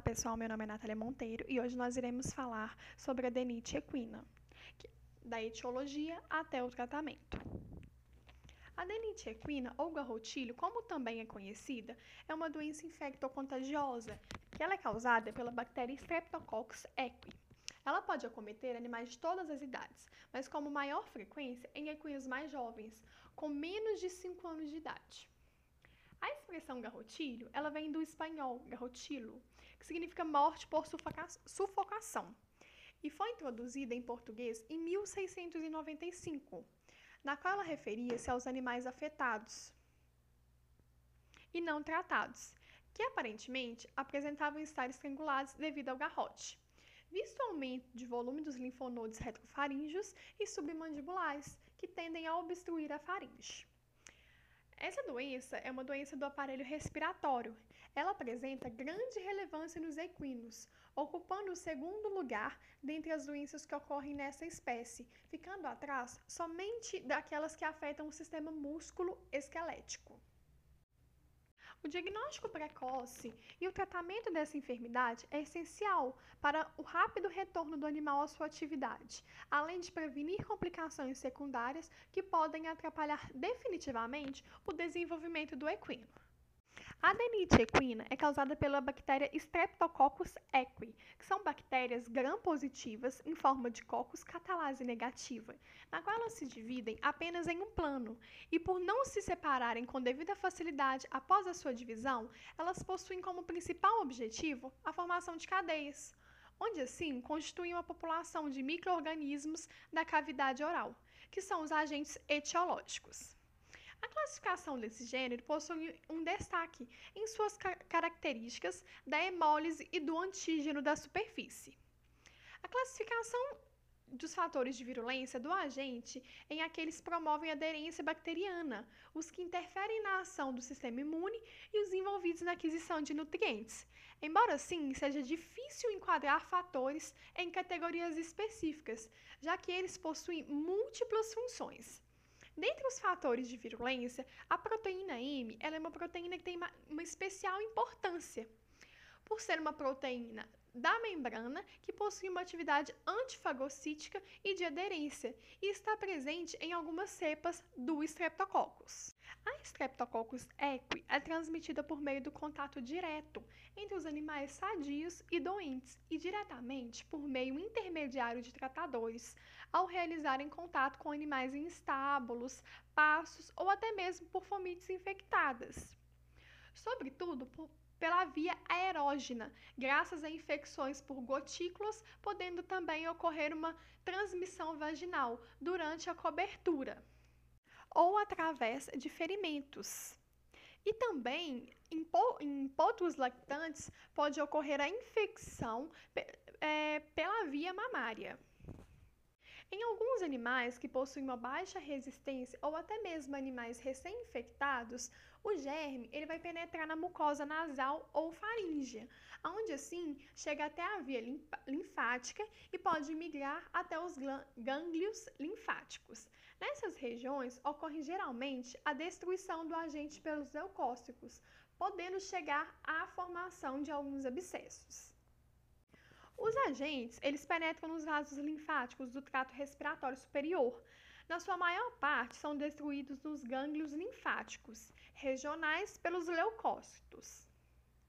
Olá pessoal, meu nome é Natália Monteiro e hoje nós iremos falar sobre a adenite equina, da etiologia até o tratamento. A adenite equina, ou garrotilho, como também é conhecida, é uma doença infectocontagiosa, que ela é causada pela bactéria Streptococcus equi. Ela pode acometer animais de todas as idades, mas com maior frequência em equinos mais jovens, com menos de 5 anos de idade. A expressão garrotilho, ela vem do espanhol garrotilo, que significa morte por sufocação, e foi introduzida em português em 1695, na qual ela referia-se aos animais afetados e não tratados, que aparentemente apresentavam estar estrangulados devido ao garrote, visto o aumento de volume dos linfonodos retrofaríngeos e submandibulares, que tendem a obstruir a faringe. Essa doença é uma doença do aparelho respiratório. Ela apresenta grande relevância nos equinos, ocupando o segundo lugar dentre as doenças que ocorrem nessa espécie, ficando atrás somente daquelas que afetam o sistema músculo-esquelético. O diagnóstico precoce e o tratamento dessa enfermidade é essencial para o rápido retorno do animal à sua atividade, além de prevenir complicações secundárias que podem atrapalhar definitivamente o desenvolvimento do equino. A adenite equina é causada pela bactéria Streptococcus equi, que são bactérias gram-positivas em forma de cocos catalase negativa, na qual elas se dividem apenas em um plano, e por não se separarem com devida facilidade após a sua divisão, elas possuem como principal objetivo a formação de cadeias, onde assim constituem uma população de microorganismos da cavidade oral, que são os agentes etiológicos. A classificação desse gênero possui um destaque em suas características da hemólise e do antígeno da superfície. A classificação dos fatores de virulência do agente em aqueles que promovem aderência bacteriana, os que interferem na ação do sistema imune e os envolvidos na aquisição de nutrientes. Embora assim seja difícil enquadrar fatores em categorias específicas, já que eles possuem múltiplas funções. Dentre os fatores de virulência, a proteína M ela é uma proteína que tem uma, uma especial importância, por ser uma proteína da membrana que possui uma atividade antifagocítica e de aderência e está presente em algumas cepas do Streptococcus. A Streptococcus equi é transmitida por meio do contato direto entre os animais sadios e doentes e diretamente por meio intermediário de tratadores, ao realizarem contato com animais em estábulos, pastos ou até mesmo por fomites infectadas. Sobretudo por pela via aerógena, graças a infecções por gotículas, podendo também ocorrer uma transmissão vaginal durante a cobertura ou através de ferimentos. E também, em, em potros lactantes, pode ocorrer a infecção é, pela via mamária. Em alguns animais que possuem uma baixa resistência ou até mesmo animais recém-infectados, o germe ele vai penetrar na mucosa nasal ou faríngea, onde assim chega até a via linfática e pode migrar até os gânglios linfáticos. Nessas regiões ocorre geralmente a destruição do agente pelos leucócitos, podendo chegar à formação de alguns abscessos. Os agentes, eles penetram nos vasos linfáticos do trato respiratório superior. Na sua maior parte, são destruídos nos gânglios linfáticos regionais pelos leucócitos.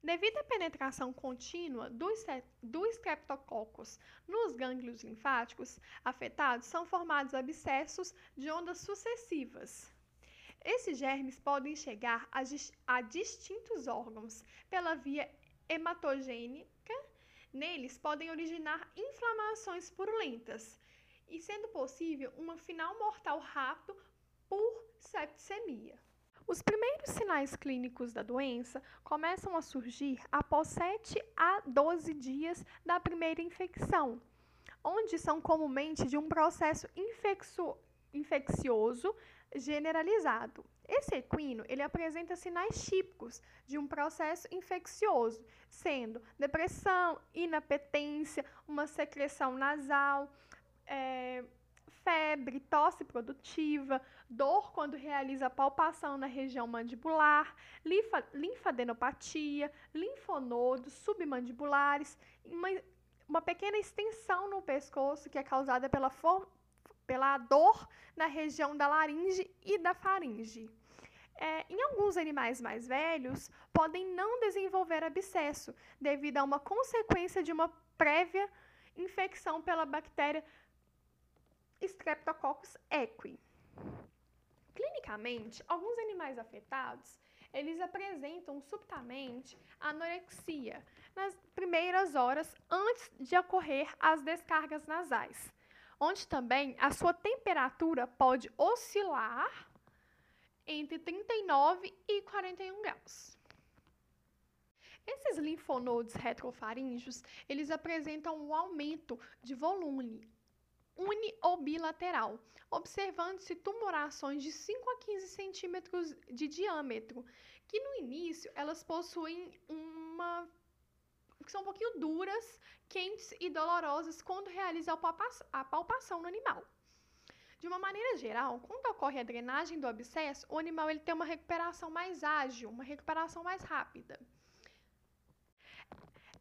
Devido à penetração contínua do, Streptococcus nos gânglios linfáticos afetados, são formados abscessos de ondas sucessivas. Esses germes podem chegar a, a distintos órgãos pela via hematogênica Neles podem originar inflamações purulentas e, sendo possível, uma final mortal rápido por septicemia. Os primeiros sinais clínicos da doença começam a surgir após 7 a 12 dias da primeira infecção, onde são comumente de um processo infeccio infeccioso generalizado. Esse equino, ele apresenta sinais típicos de um processo infeccioso, sendo depressão, inapetência, uma secreção nasal, é, febre, tosse produtiva, dor quando realiza palpação na região mandibular, linfa, linfadenopatia, linfonodos submandibulares, uma, uma pequena extensão no pescoço que é causada pela, for, pela dor na região da laringe e da faringe. É, em alguns animais mais velhos, podem não desenvolver abscesso devido a uma consequência de uma prévia infecção pela bactéria Streptococcus equi. Clinicamente, alguns animais afetados, eles apresentam subitamente anorexia nas primeiras horas antes de ocorrer as descargas nasais, onde também a sua temperatura pode oscilar entre 39 e 41 graus. Esses linfonodos retrofaríngeos, eles apresentam um aumento de volume uni ou bilateral, observando-se tumorações de 5 a 15 centímetros de diâmetro, que no início elas possuem uma que são um pouquinho duras, quentes e dolorosas quando realiza a palpação no animal. De uma maneira geral, quando ocorre a drenagem do abscesso, o animal ele tem uma recuperação mais ágil, uma recuperação mais rápida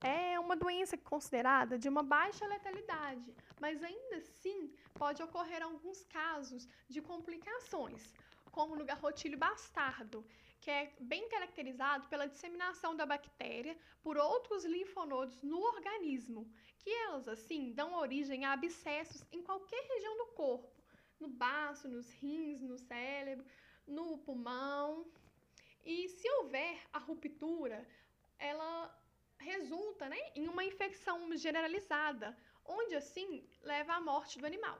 é uma doença considerada de uma baixa letalidade, mas ainda assim pode ocorrer alguns casos de complicações, como no garrotilho bastardo, que é bem caracterizado pela disseminação da bactéria por outros linfonodos no organismo, que elas assim dão origem a abscessos em qualquer região do corpo, no baço, nos rins, no cérebro, no pulmão. E se houver a ruptura, ela resulta né, em uma infecção generalizada, onde assim leva à morte do animal.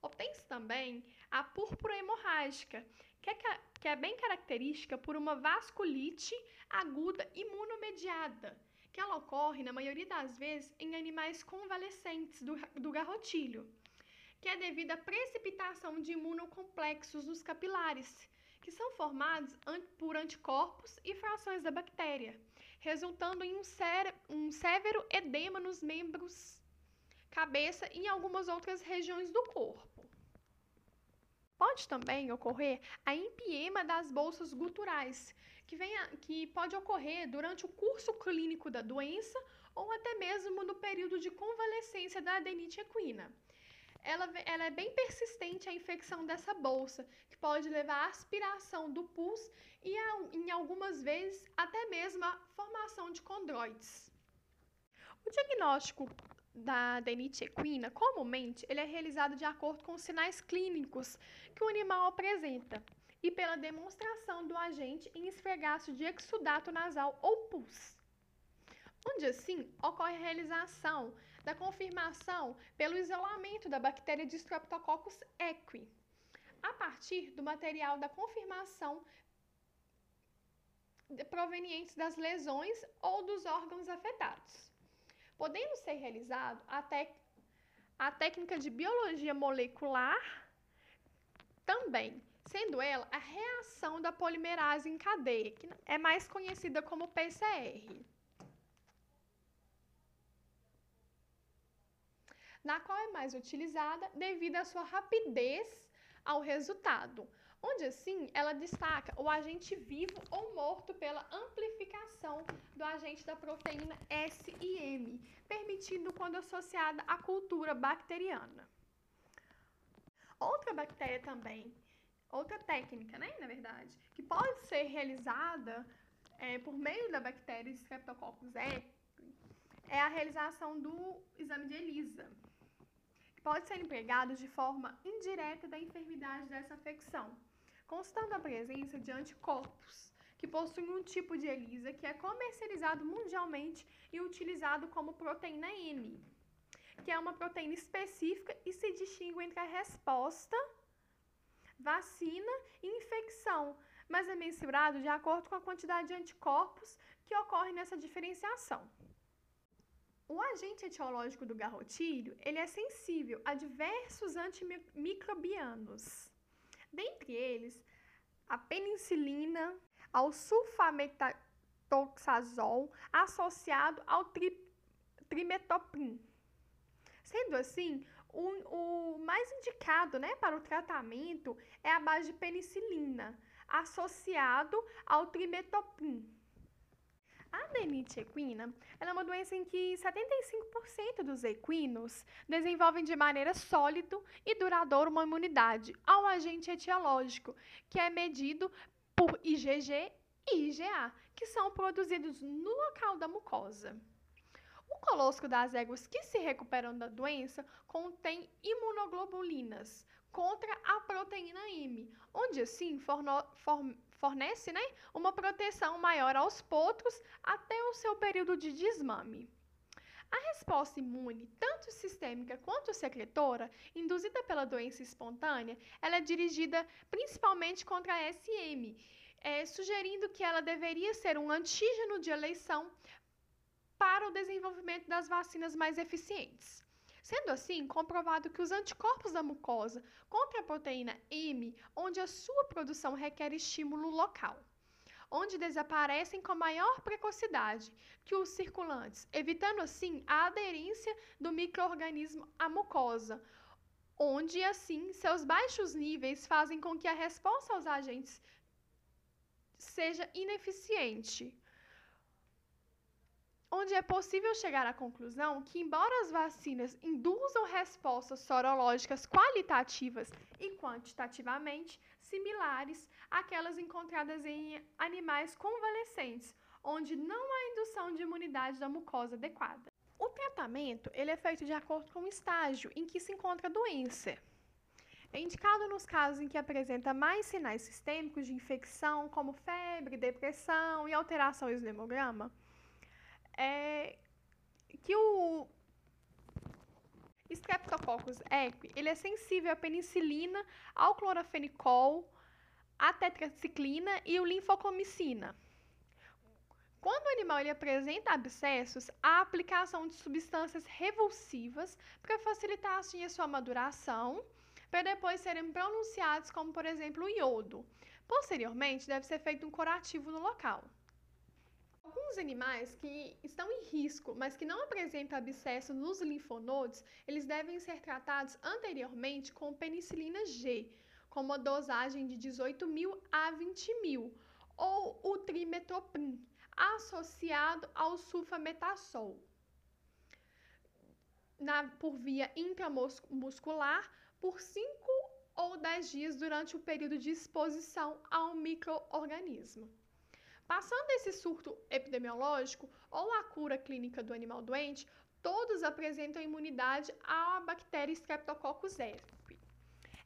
Obtém-se também a púrpura hemorrágica, que é, que é bem característica por uma vasculite aguda imunomediada, que ela ocorre, na maioria das vezes, em animais convalescentes do, do garrotilho, que é devido à precipitação de imunocomplexos nos capilares, que são formados por anticorpos e frações da bactéria, resultando em um, um severo edema nos membros, cabeça e em algumas outras regiões do corpo. Pode também ocorrer a empiema das bolsas guturais, que, vem a, que pode ocorrer durante o curso clínico da doença ou até mesmo no período de convalescência da adenite equina ela, ela é bem persistente a infecção dessa bolsa, que pode levar à aspiração do pus e, a, em algumas vezes, até mesmo a formação de condroites. O diagnóstico da adenite equina, comumente, ele é realizado de acordo com os sinais clínicos que o animal apresenta e pela demonstração do agente em esfregaço de exudato nasal ou pus onde assim ocorre a realização da confirmação pelo isolamento da bactéria de Streptococcus equi, a partir do material da confirmação provenientes das lesões ou dos órgãos afetados. Podendo ser realizado a, a técnica de biologia molecular também, sendo ela a reação da polimerase em cadeia, que é mais conhecida como PCR. na qual é mais utilizada devido à sua rapidez ao resultado, onde assim ela destaca o agente vivo ou morto pela amplificação do agente da proteína SIM, permitindo quando associada à cultura bacteriana. Outra bactéria também, outra técnica, né, na verdade, que pode ser realizada é, por meio da bactéria Streptococcus equine, é a realização do exame de ELISA, que pode ser empregado de forma indireta da enfermidade dessa afecção, constando a presença de anticorpos, que possuem um tipo de ELISA que é comercializado mundialmente e utilizado como proteína N, que é uma proteína específica e se distingue entre a resposta, vacina e infecção, mas é mensurado de acordo com a quantidade de anticorpos que ocorre nessa diferenciação. O agente etiológico do garrotilho, ele é sensível a diversos antimicrobianos. Dentre eles, a penicilina, ao sulfametoxazol associado ao tri trimetoprim. Sendo assim, o, o mais indicado né, para o tratamento é a base de penicilina, associado ao trimetoprim. A adenite equina é uma doença em que 75% dos equinos desenvolvem de maneira sólida e duradoura uma imunidade ao agente etiológico, que é medido por IgG e IgA, que são produzidos no local da mucosa. O colosco das éguas que se recuperam da doença contém imunoglobulinas contra a proteína M, onde assim forno, for, fornece né, uma proteção maior aos potros até o seu período de desmame. A resposta imune, tanto sistêmica quanto secretora, induzida pela doença espontânea, ela é dirigida principalmente contra a SM, é, sugerindo que ela deveria ser um antígeno de eleição para o desenvolvimento das vacinas mais eficientes. Sendo assim, comprovado que os anticorpos da mucosa contra a proteína M, onde a sua produção requer estímulo local, onde desaparecem com maior precocidade que os circulantes, evitando assim a aderência do microorganismo à mucosa, onde assim seus baixos níveis fazem com que a resposta aos agentes seja ineficiente onde é possível chegar à conclusão que, embora as vacinas induzam respostas sorológicas qualitativas e quantitativamente similares àquelas encontradas em animais convalescentes, onde não há indução de imunidade da mucosa adequada. O tratamento ele é feito de acordo com o estágio em que se encontra a doença. É indicado nos casos em que apresenta mais sinais sistêmicos de infecção, como febre, depressão e alterações no hemograma é que o Streptococcus equi, ele é sensível à penicilina, ao clorafenicol, à tetraciclina e o linfocomicina. Quando o animal ele apresenta abscessos, há aplicação de substâncias revulsivas para facilitar assim a sua maduração, para depois serem pronunciados como, por exemplo, o iodo. Posteriormente, deve ser feito um curativo no local. Alguns animais que estão em risco, mas que não apresentam abscesso nos linfonodos, eles devem ser tratados anteriormente com penicilina G, com uma dosagem de 18 mil a 20 mil, ou o trimetoprim, associado ao sulfametasol, na, por via intramuscular, por 5 ou 10 dias durante o período de exposição ao microorganismo. Passando esse surto epidemiológico ou a cura clínica do animal doente, todos apresentam imunidade à bactéria Streptococcus aureus.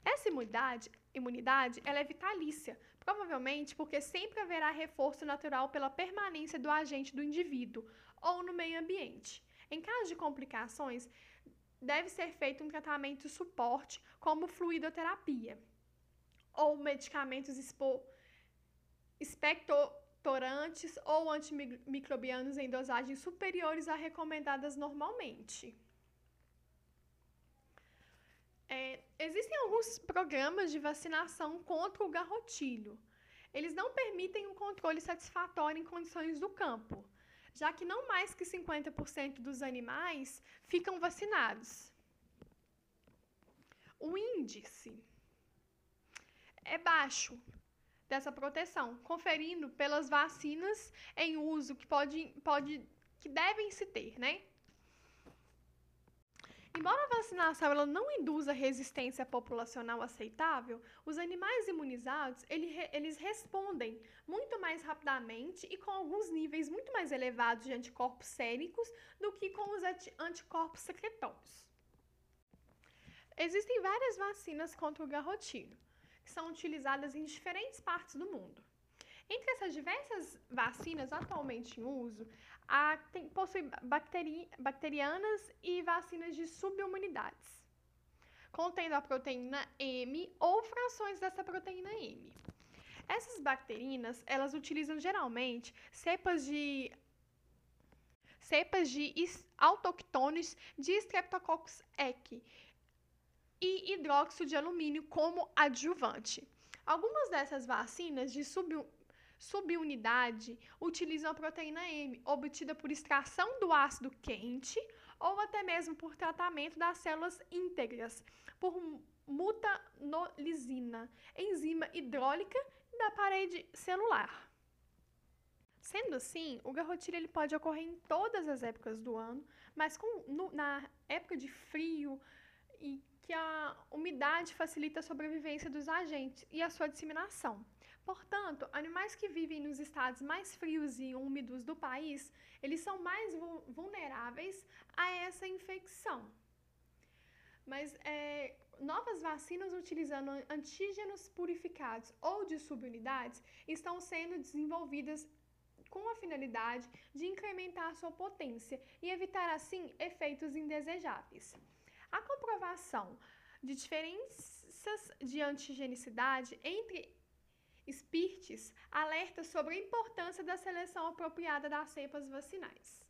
Essa imunidade, imunidade ela é vitalícia, provavelmente porque sempre haverá reforço natural pela permanência do agente do indivíduo ou no meio ambiente. Em caso de complicações, deve ser feito um tratamento suporte, como fluidoterapia, ou medicamentos espectro torantes ou antimicrobianos em dosagens superiores a recomendadas normalmente. É, existem alguns programas de vacinação contra o garrotilho. Eles não permitem um controle satisfatório em condições do campo, já que não mais que 50% dos animais ficam vacinados. O índice é baixo, dessa proteção, conferindo pelas vacinas em uso que pode, pode que devem se ter, né? Embora a vacinação ela não induza resistência populacional aceitável, os animais imunizados ele, eles respondem muito mais rapidamente e com alguns níveis muito mais elevados de anticorpos séricos do que com os anticorpos secretórios. Existem várias vacinas contra o garrotilho que são utilizadas em diferentes partes do mundo. Entre essas diversas vacinas atualmente em uso, há, tem, possui bacteri, bacterianas e vacinas de subimunidades, contendo a proteína M ou frações dessa proteína M. Essas bacterinas, elas utilizam geralmente cepas de cepas de autóctones de Streptococcus equi, e hidróxido de alumínio como adjuvante. Algumas dessas vacinas de sub, subunidade utilizam a proteína M, obtida por extração do ácido quente ou até mesmo por tratamento das células íntegras, por mutanolisina, enzima hidrólica da parede celular. Sendo assim, o garrotilho ele pode ocorrer em todas as épocas do ano, mas com, no, na época de frio e que a umidade facilita a sobrevivência dos agentes e a sua disseminação. Portanto, animais que vivem nos estados mais frios e úmidos do país, eles são mais vulneráveis a essa infecção. Mas é, novas vacinas utilizando antígenos purificados ou de subunidades estão sendo desenvolvidas com a finalidade de incrementar sua potência e evitar assim efeitos indesejáveis. A comprovação de diferenças de antigenicidade entre espírtes alerta sobre a importância da seleção apropriada das cepas vacinais.